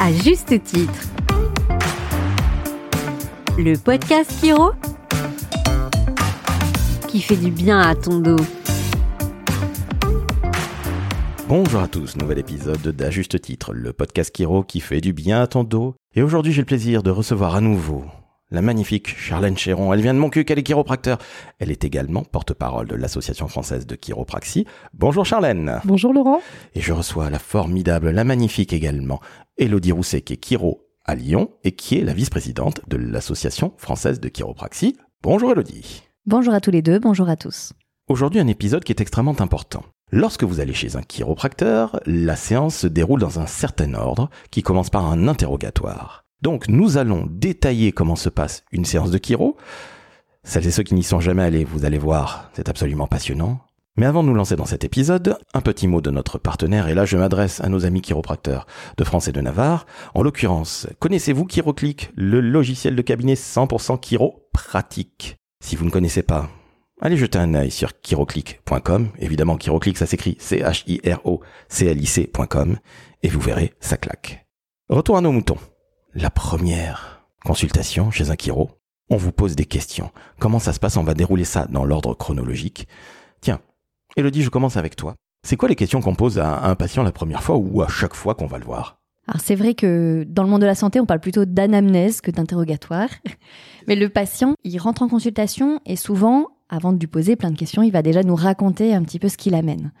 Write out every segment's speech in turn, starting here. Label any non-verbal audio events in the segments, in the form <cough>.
à juste titre. Le podcast Kiro qui fait du bien à ton dos. Bonjour à tous, nouvel épisode d'À juste titre, le podcast Kiro qui fait du bien à ton dos. Et aujourd'hui j'ai le plaisir de recevoir à nouveau la magnifique Charlène Chéron. Elle vient de mon cul, elle est chiropracteur. Elle est également porte-parole de l'Association française de chiropraxie. Bonjour Charlène. Bonjour Laurent. Et je reçois la formidable, la magnifique également, Elodie Rousset, qui est chiro à Lyon et qui est la vice-présidente de l'Association française de chiropraxie. Bonjour Elodie. Bonjour à tous les deux, bonjour à tous. Aujourd'hui un épisode qui est extrêmement important. Lorsque vous allez chez un chiropracteur, la séance se déroule dans un certain ordre qui commence par un interrogatoire. Donc nous allons détailler comment se passe une séance de chiro. Celles et ceux qui n'y sont jamais allés, vous allez voir, c'est absolument passionnant. Mais avant de nous lancer dans cet épisode, un petit mot de notre partenaire, et là je m'adresse à nos amis chiropracteurs de France et de Navarre. En l'occurrence, connaissez-vous ChiroClick, le logiciel de cabinet 100% chiropratique Si vous ne connaissez pas, allez jeter un œil sur chiroclick.com. Évidemment, ChiroClick ça s'écrit C-H-I-R-O-C-L-I-C.com, et vous verrez, ça claque. Retour à nos moutons. La première consultation chez un chiro, on vous pose des questions. Comment ça se passe? On va dérouler ça dans l'ordre chronologique. Tiens, Elodie, je commence avec toi. C'est quoi les questions qu'on pose à un patient la première fois ou à chaque fois qu'on va le voir? Alors c'est vrai que dans le monde de la santé, on parle plutôt d'anamnèse que d'interrogatoire. <laughs> Mais le patient, il rentre en consultation et souvent, avant de lui poser plein de questions, il va déjà nous raconter un petit peu ce qu'il amène.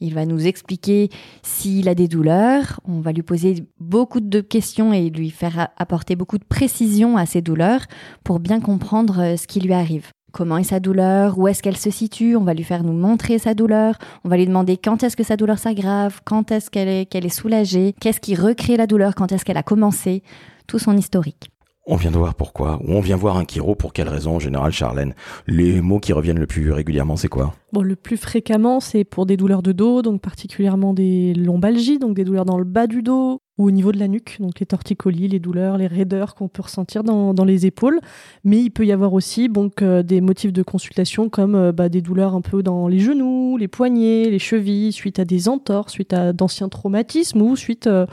Il va nous expliquer s'il a des douleurs, on va lui poser beaucoup de questions et lui faire apporter beaucoup de précision à ses douleurs pour bien comprendre euh, ce qui lui arrive. Comment est sa douleur, où est-ce qu'elle se situe, on va lui faire nous montrer sa douleur, on va lui demander quand est-ce que sa douleur s'aggrave, quand est-ce qu'elle est, qu'elle est soulagée, qu'est-ce qui recrée la douleur, quand est-ce qu'elle a commencé, tout son historique. On vient de voir pourquoi, ou on vient voir un chiro pour quelle raison en général, Charlène? Les mots qui reviennent le plus régulièrement, c'est quoi? Le plus fréquemment, c'est pour des douleurs de dos, donc particulièrement des lombalgies, donc des douleurs dans le bas du dos, ou au niveau de la nuque, donc les torticolis, les douleurs, les raideurs qu'on peut ressentir dans, les épaules. Mais il peut y avoir aussi euh, des motifs de consultation comme euh, bah, des douleurs un peu dans les genoux, les poignets, les chevilles, suite à des entorses, suite à d'anciens traumatismes ou suite euh,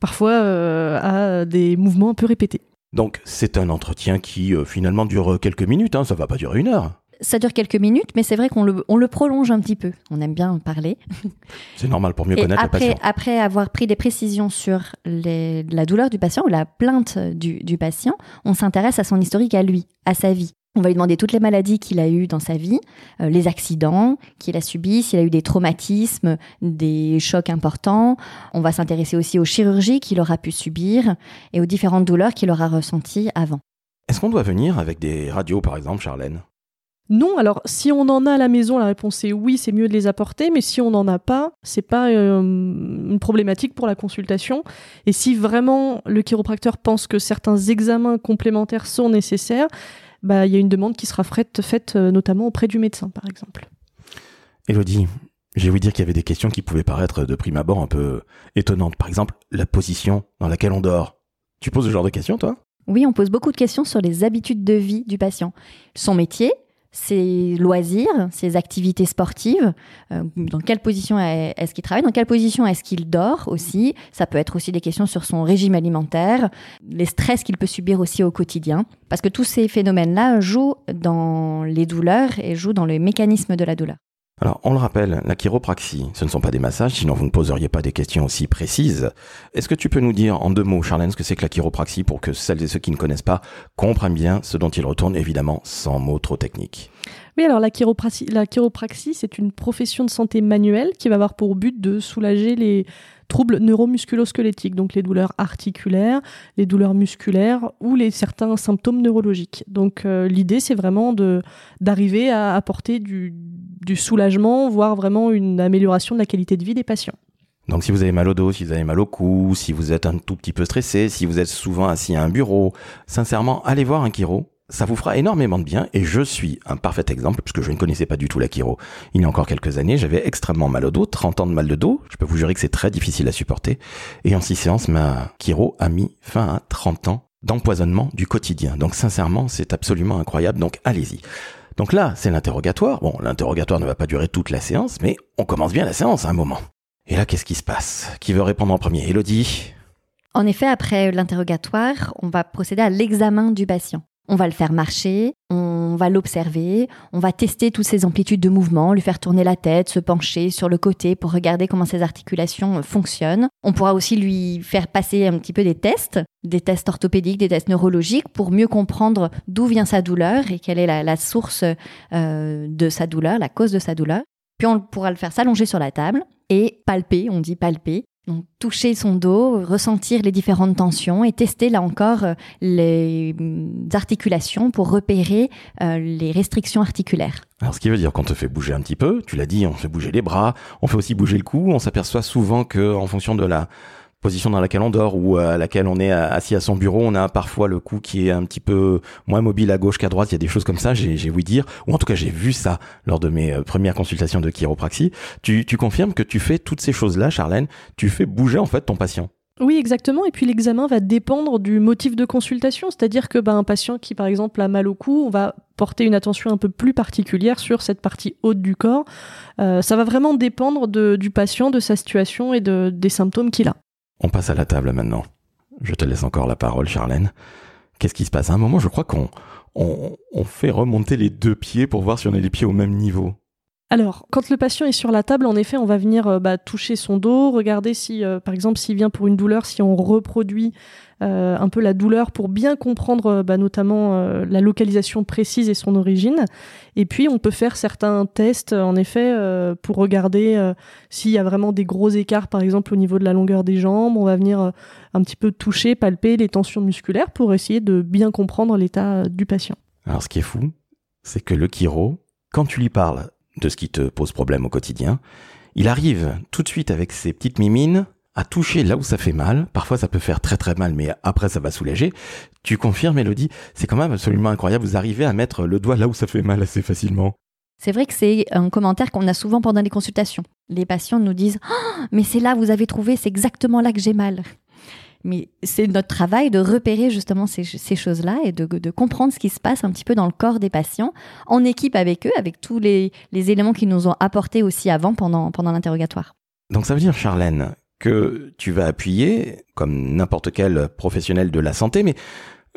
parfois à des mouvements un peu répétés. Donc c'est un entretien qui finalement dure quelques minutes, hein, ça va pas durer une heure ça dure quelques minutes, mais c'est vrai qu'on le, on le prolonge un petit peu. On aime bien parler. <laughs> C'est normal pour mieux connaître après, le patient. Après avoir pris des précisions sur les, la douleur du patient ou la plainte du, du patient, on s'intéresse à son historique à lui, à sa vie. On va lui demander toutes les maladies qu'il a eues dans sa vie, euh, les accidents qu'il a subis, s'il a eu des traumatismes, des chocs importants. On va s'intéresser aussi aux chirurgies qu'il aura pu subir et aux différentes douleurs qu'il aura ressenties avant. Est-ce qu'on doit venir avec des radios, par exemple, Charlène? Non, alors si on en a à la maison, la réponse est oui, c'est mieux de les apporter, mais si on n'en a pas, c'est pas euh, une problématique pour la consultation. Et si vraiment le chiropracteur pense que certains examens complémentaires sont nécessaires, bah il y a une demande qui sera faite, faite euh, notamment auprès du médecin, par exemple. Elodie, j'ai voulu dire qu'il y avait des questions qui pouvaient paraître de prime abord un peu étonnantes. Par exemple, la position dans laquelle on dort. Tu poses ce genre de questions, toi? Oui, on pose beaucoup de questions sur les habitudes de vie du patient. Son métier, ses loisirs, ses activités sportives, euh, dans quelle position est-ce qu'il travaille, dans quelle position est-ce qu'il dort aussi. Ça peut être aussi des questions sur son régime alimentaire, les stress qu'il peut subir aussi au quotidien, parce que tous ces phénomènes-là jouent dans les douleurs et jouent dans le mécanisme de la douleur. Alors, on le rappelle, la chiropraxie, ce ne sont pas des massages, sinon vous ne poseriez pas des questions aussi précises. Est-ce que tu peux nous dire en deux mots, Charlène, ce que c'est que la chiropraxie pour que celles et ceux qui ne connaissent pas comprennent bien ce dont ils retournent, évidemment, sans mots trop techniques? Oui, alors la chiropraxie, la chiropraxie, c'est une profession de santé manuelle qui va avoir pour but de soulager les troubles neuromusculosquelettiques, donc les douleurs articulaires, les douleurs musculaires ou les certains symptômes neurologiques. Donc euh, l'idée, c'est vraiment d'arriver à apporter du, du soulagement, voire vraiment une amélioration de la qualité de vie des patients. Donc si vous avez mal au dos, si vous avez mal au cou, si vous êtes un tout petit peu stressé, si vous êtes souvent assis à un bureau, sincèrement, allez voir un chiro ça vous fera énormément de bien et je suis un parfait exemple puisque je ne connaissais pas du tout la chiro. Il y a encore quelques années, j'avais extrêmement mal au dos, 30 ans de mal de dos. Je peux vous jurer que c'est très difficile à supporter. Et en six séances, ma chiro a mis fin à 30 ans d'empoisonnement du quotidien. Donc sincèrement, c'est absolument incroyable. Donc allez-y. Donc là, c'est l'interrogatoire. Bon, l'interrogatoire ne va pas durer toute la séance, mais on commence bien la séance à un moment. Et là, qu'est-ce qui se passe? Qui veut répondre en premier? Elodie? En effet, après l'interrogatoire, on va procéder à l'examen du patient. On va le faire marcher, on va l'observer, on va tester toutes ses amplitudes de mouvement, lui faire tourner la tête, se pencher sur le côté pour regarder comment ses articulations fonctionnent. On pourra aussi lui faire passer un petit peu des tests, des tests orthopédiques, des tests neurologiques pour mieux comprendre d'où vient sa douleur et quelle est la, source euh, de sa douleur, la cause de sa douleur. Puis on pourra le faire s'allonger sur la table et palper, on dit palper, toucher son dos, ressentir les différentes tensions et tester là encore euh, les mm, articulations pour repérer euh, les restrictions articulaires. Alors ce qui veut dire qu'on te fait bouger un petit peu, tu l'as dit, on fait bouger les bras, on fait aussi bouger le cou, on s'aperçoit souvent que en fonction de la position dans laquelle on dort ou à laquelle on est assis à son bureau, on a parfois le cou qui est un petit peu moins mobile à gauche qu'à droite. Il y a des choses comme ça, j'ai voulu dire, ou en tout cas j'ai vu ça lors de mes euh, premières consultations de chiropraxie. Tu, tu confirmes que tu fais toutes ces choses-là, Charlène, tu fais bouger en fait ton patient. Oui, exactement. Et puis l'examen va dépendre du motif de consultation, c'est-à-dire que ben, un patient qui, par exemple, a mal au cou, on va porter une attention un peu plus particulière sur cette partie haute du corps. Euh, ça va vraiment dépendre de, du patient, de sa situation et de, des symptômes qu'il a. On passe à la table maintenant. Je te laisse encore la parole, Charlène. Qu'est-ce qui se passe? À un moment, je crois qu'on on, fait remonter les deux pieds pour voir si on a les pieds au même niveau. Alors, quand le patient est sur la table, en effet, on va venir euh, bah, toucher son dos, regarder si, euh, par exemple, s'il vient pour une douleur, si on reproduit euh, un peu la douleur pour bien comprendre bah, notamment la localisation précise et son origine. Et puis, on peut faire certains tests, en effet, pour regarder s'il y a vraiment des gros écarts, par exemple, au niveau de la longueur des jambes. On va venir un petit peu toucher, palper les tensions musculaires pour essayer de bien comprendre l'état du patient. Alors, ce qui est fou, c'est que le chiro, quand tu lui parles de ce qui te pose problème au quotidien, il arrive tout de suite avec ses petites mimines à toucher là où ça fait mal. Parfois ça peut faire très très mal, mais après ça va soulager. Tu confirmes, Elodie C'est quand même absolument incroyable. Vous arrivez à mettre le doigt là où ça fait mal assez facilement. C'est vrai que c'est un commentaire qu'on a souvent pendant les consultations. Les patients nous disent oh, Mais c'est là, vous avez trouvé, c'est exactement là que j'ai mal. Mais c'est notre travail de repérer justement ces, choses-là et de, comprendre ce qui se passe un petit peu dans le corps des patients, en équipe avec eux, avec tous les, éléments qu'ils nous ont apportés aussi avant pendant, pendant l'interrogatoire. Donc ça veut dire, Charlène, que tu vas appuyer, comme n'importe quel professionnel de la santé, mais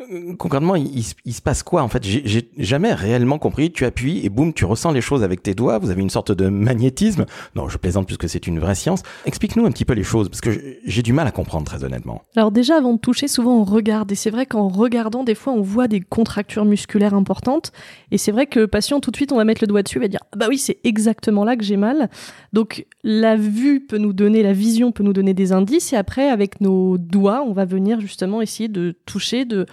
euh, concrètement, il, se passe quoi en fait? J'ai jamais réellement compris. Tu appuies et boum, tu ressens les choses avec tes doigts. Vous avez une sorte de magnétisme. Non, je plaisante puisque c'est une vraie science. Explique-nous un petit peu les choses parce que j'ai du mal à comprendre très honnêtement. Alors déjà, avant de toucher, souvent on regarde et c'est vrai qu'en regardant, des fois, on voit des contractures musculaires importantes et c'est vrai que le patient tout de suite, on va mettre le doigt dessus, et va dire ah bah oui, c'est exactement là que j'ai mal. Donc la vue peut nous donner, la vision peut nous donner des indices et après, avec nos doigts, on va venir justement essayer de toucher, de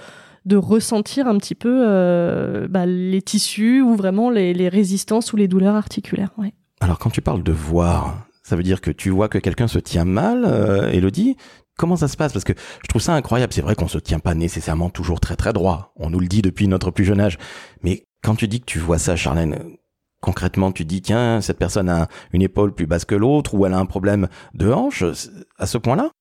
de ressentir un petit peu euh, bah, les tissus ou vraiment les, résistances ou les douleurs articulaires. Alors quand tu parles de voir, ça veut dire que tu vois que quelqu'un se tient mal, euh, Elodie? Comment ça se passe? Parce que je trouve ça incroyable. C'est vrai qu'on se tient pas nécessairement toujours très très droit. On nous le dit depuis notre plus jeune âge. Mais quand tu dis que tu vois ça, Charlène, concrètement, tu dis tiens, cette personne a une épaule plus basse que l'autre ou elle a un problème de hanche à ce point-là?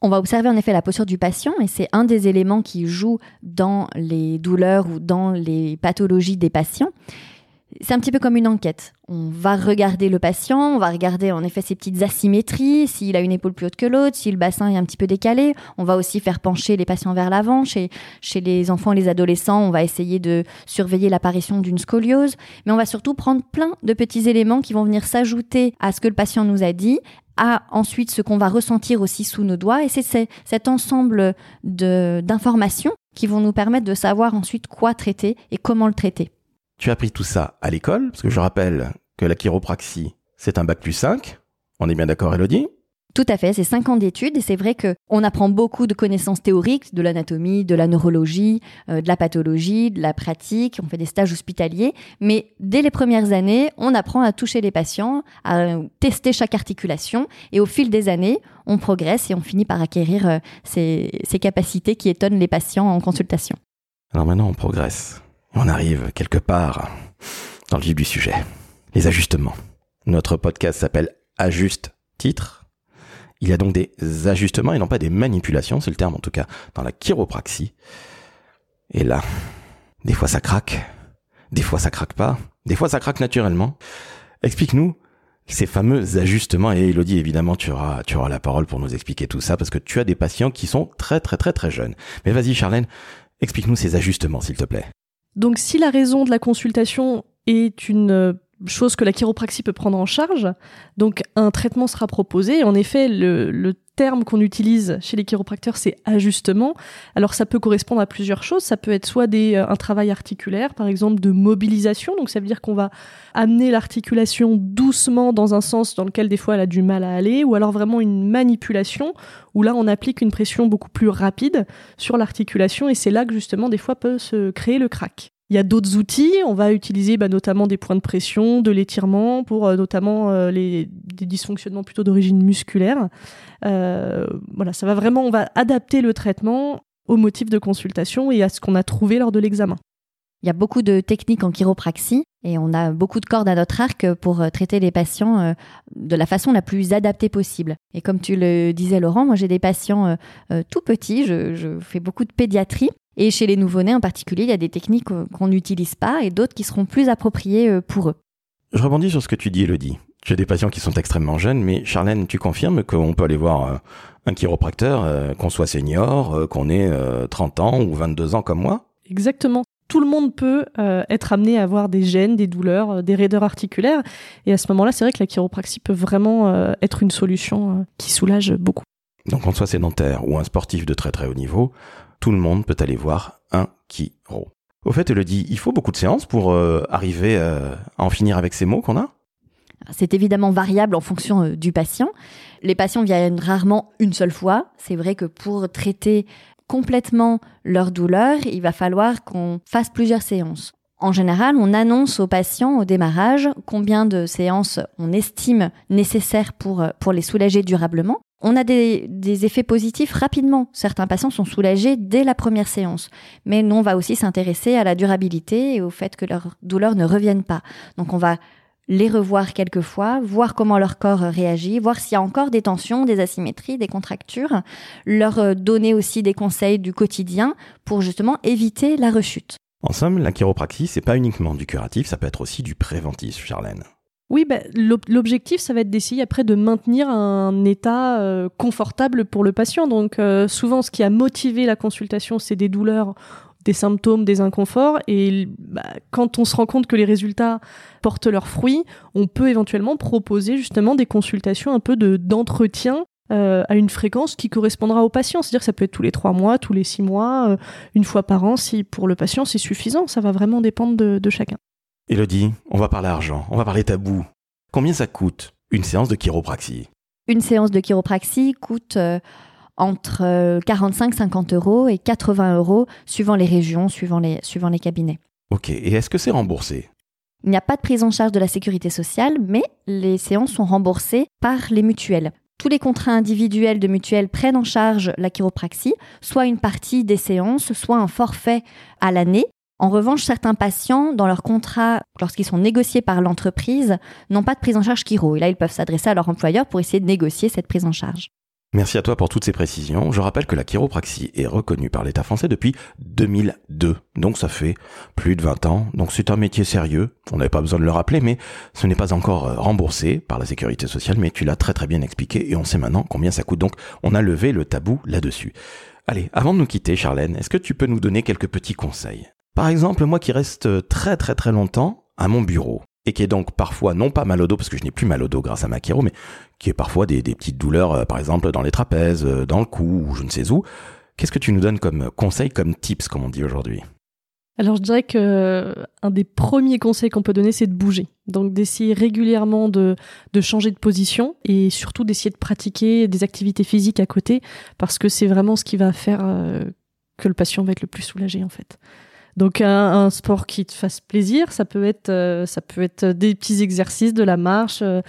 On va observer en effet la posture du patient et c'est un des éléments qui joue dans les douleurs ou dans les pathologies des patients. C'est un petit peu comme une enquête. On va regarder le patient, on va regarder en effet ses petites asymétries, s'il a une épaule plus haute que l'autre, si le bassin est un petit peu décalé. On va aussi faire pencher les patients vers l'avant. Chez, chez les enfants et les adolescents, on va essayer de surveiller l'apparition d'une scoliose. Mais on va surtout prendre plein de petits éléments qui vont venir s'ajouter à ce que le patient nous a dit à ensuite ce qu'on va ressentir aussi sous nos doigts. Et c'est cet ensemble d'informations qui vont nous permettre de savoir ensuite quoi traiter et comment le traiter. Tu as appris tout ça à l'école, parce que je rappelle que la chiropraxie, c'est un bac plus 5. On est bien d'accord, Elodie? Tout à fait, c'est cinq ans d'études et c'est vrai que on apprend beaucoup de connaissances théoriques de l'anatomie, de la neurologie, euh, de la pathologie, de la pratique. On fait des stages hospitaliers, mais dès les premières années, on apprend à toucher les patients, à tester chaque articulation et au fil des années, on progresse et on finit par acquérir euh, ces, ces capacités qui étonnent les patients en consultation. Alors maintenant, on progresse. On arrive quelque part dans le vif du sujet. Les ajustements. Notre podcast s'appelle Ajuste titre il y a donc des ajustements et non pas des manipulations, c'est le terme en tout cas dans la chiropraxie. Et là, des fois ça craque, des fois ça craque pas, des fois ça craque naturellement. Explique-nous ces fameux ajustements. Et Elodie, évidemment, tu auras, tu auras la parole pour nous expliquer tout ça parce que tu as des patients qui sont très, très, très, très jeunes. Mais vas-y, Charlène, explique-nous ces ajustements, s'il te plaît. Donc, si la raison de la consultation est une euh, chose que la chiropraxie peut prendre en charge, donc un traitement sera proposé. En effet, le, le terme qu'on utilise chez les chiropracteurs, c'est ajustement. Alors ça peut correspondre à plusieurs choses. Ça peut être soit des, euh, un travail articulaire, par exemple de mobilisation. Donc ça veut dire qu'on va amener l'articulation doucement dans un sens dans lequel des fois elle a du mal à aller, ou alors vraiment une manipulation où là on applique une pression beaucoup plus rapide sur l'articulation et c'est là que justement des fois peut se créer le crack. Il y a d'autres outils, on va utiliser bah, notamment des points de pression, de l'étirement pour euh, notamment euh, des dysfonctionnements plutôt d'origine musculaire. Euh, voilà, ça va vraiment, on va adapter le traitement au motif de consultation et à ce qu'on a trouvé lors de l'examen. Il y a beaucoup de techniques en chiropraxie et on a beaucoup de cordes à notre arc pour traiter les patients de la façon la plus adaptée possible. Et comme tu le disais Laurent, moi j'ai des patients tout petits, je, fais beaucoup de pédiatrie et chez les nouveau-nés en particulier, il y a des techniques qu'on n'utilise pas et d'autres qui seront plus appropriées euh, pour eux. Je rebondis sur ce que tu dis, Elodie. J'ai des patients qui sont extrêmement jeunes, mais Charlène, tu confirmes qu'on peut aller voir euh, un chiropracteur, euh, qu'on soit senior, qu'on ait 30 ans ou 22 ans comme moi? Exactement. Tout le monde peut être amené à avoir des gènes, des douleurs, des raideurs articulaires. Et à ce moment-là, c'est vrai que la chiropraxie peut vraiment être une solution qui soulage beaucoup. Donc qu'on soit sédentaire ou un sportif de très très haut niveau, tout le monde peut aller voir un chiro. Au fait, elle dit, il faut beaucoup de séances pour euh, arriver euh, à en finir avec ces mots qu'on a c'est évidemment variable en fonction euh, du patient. Les patients viennent rarement une seule fois. C'est vrai que pour traiter complètement leur douleur, il va falloir qu'on fasse plusieurs séances. En général, on annonce aux patients au démarrage combien de séances on estime nécessaires pour, pour les soulager durablement. On a des, effets positifs rapidement. Certains patients sont soulagés dès la première séance. Mais on va aussi s'intéresser à la durabilité et au fait que leur douleur ne revienne pas. Donc on va les revoir quelques fois, voir comment leur corps réagit, voir s'il y a encore des tensions, des asymétries, des contractures, leur euh, donner aussi des conseils du quotidien pour justement éviter la rechute. En somme, la chiropraxie, c'est pas uniquement du curatif, ça peut être aussi du préventif, Charlène. Oui, bah, l'objectif, ça va être d'essayer après de maintenir un état euh, confortable pour le patient. Donc euh, souvent, ce qui a motivé la consultation, c'est des douleurs, des symptômes, des inconforts. Et bah, quand on se rend compte que les résultats portent leurs fruits, on peut éventuellement proposer justement des consultations un peu d'entretien euh, à une fréquence qui correspondra au patient. C'est-à-dire que ça peut être tous les trois mois, tous les six mois, une fois par an, si pour le patient c'est suffisant. Ça va vraiment dépendre de, de chacun. Elodie, on va parler argent, on va parler tabou. Combien ça coûte une séance de chiropraxie? Une séance de chiropraxie coûte euh, entre 45, euh, 50 euros et 80 euros suivant les régions, suivant les, suivant les cabinets. Ok, et est-ce que c'est remboursé? Il n'y a pas de prise en charge de la sécurité sociale, mais les séances sont remboursées par les mutuelles. Tous les contrats individuels de mutuelles prennent en charge la chiropraxie, soit une partie des séances, soit un forfait à l'année, en revanche, certains patients, dans leur contrat, lorsqu'ils sont négociés par l'entreprise, n'ont pas de prise en charge chiro. Et là, ils peuvent s'adresser à leur employeur pour essayer de négocier cette prise en charge. Merci à toi pour toutes ces précisions. Je rappelle que la chiropraxie est reconnue par l'État français depuis 2002. Donc ça fait plus de 20 ans. Donc c'est un métier sérieux. On n'avait pas besoin de le rappeler, mais ce n'est pas encore euh, remboursé par la sécurité sociale. Mais tu l'as très très bien expliqué et on sait maintenant combien ça coûte. Donc on a levé le tabou là-dessus. Allez, avant de nous quitter, Charlène, est-ce que tu peux nous donner quelques petits conseils? Par exemple, moi qui reste très très très longtemps à mon bureau et qui est donc parfois non pas mal au dos parce que je n'ai plus mal au dos grâce à ma chiro, mais qui est parfois des, petites douleurs, euh, par exemple dans les trapèzes, euh, dans le cou ou je ne sais où. Qu'est-ce que tu nous donnes comme conseil, comme tips, comme on dit aujourd'hui? Alors je dirais que euh, un des premiers conseils qu'on peut donner, c'est de bouger. Donc d'essayer régulièrement de, changer de position et surtout d'essayer de pratiquer des activités physiques à côté parce que c'est vraiment ce qui va faire que le patient va être le plus soulagé en fait. Donc un, sport qui te fasse plaisir, ça peut être euh, ça peut être des petits exercices, de la marche, euh,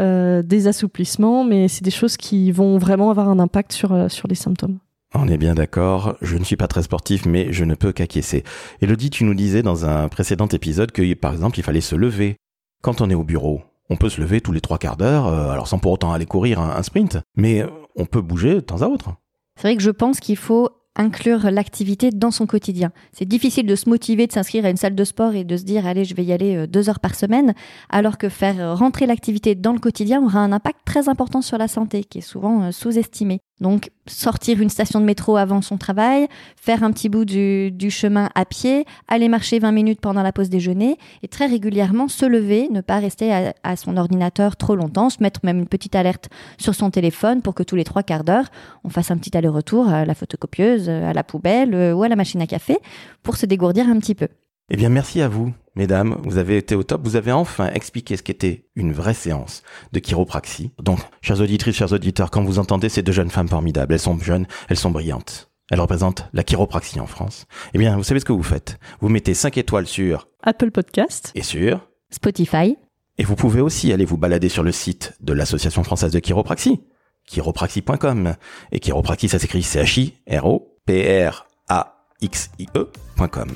euh, des assouplissements, mais c'est des choses qui vont vraiment avoir un impact sur sur les symptômes. On est bien d'accord, je ne suis pas très sportif, mais je ne peux qu'acquiescer. Elodie, tu nous disais dans un précédent épisode que, par exemple, il fallait se lever. Quand on est au bureau, on peut se lever tous les trois quarts d'heure, alors sans pour autant aller courir un sprint, mais on peut bouger de temps à autre. C'est vrai que je pense qu'il faut inclure l'activité dans son quotidien. C'est difficile de se motiver de s'inscrire à une salle de sport et de se dire allez je vais y aller euh, deux heures par semaine, alors que faire rentrer l'activité dans le quotidien aura un impact très important sur la santé, qui est souvent euh, sous-estimé. Donc sortir une station de métro avant son travail, faire un petit bout du, chemin à pied, aller marcher 20 minutes pendant la pause déjeuner et très régulièrement se lever, ne pas rester à, à, son ordinateur trop longtemps, se mettre même une petite alerte sur son téléphone pour que tous les trois quarts d'heure, on fasse un petit aller-retour à la photocopieuse, à la poubelle ou à la machine à café pour se dégourdir un petit peu. Eh bien, merci à vous, mesdames. Vous avez été au top. Vous avez enfin expliqué ce qu'était une vraie séance de chiropraxie. Donc, chers auditrices, chers auditeurs, quand vous entendez ces deux jeunes femmes formidables, elles sont jeunes, elles sont brillantes. Elles représentent la chiropraxie en France. Eh bien, vous savez ce que vous faites. Vous mettez 5 étoiles sur Apple Podcast et sur Spotify. Et vous pouvez aussi aller vous balader sur le site de l'Association française de chiropraxie, chiropraxie.com. Et chiropraxie, ça s'écrit C-H-I-R-O-P-R-A-X-I-E.com.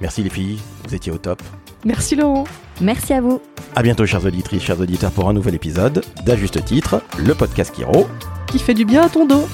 Merci les filles, vous étiez au top. Merci Laurent. Merci à vous. À bientôt chers auditrices, chers auditeurs pour un nouvel épisode d'À juste titre, le podcast Kiro. Qui fait du bien à ton dos.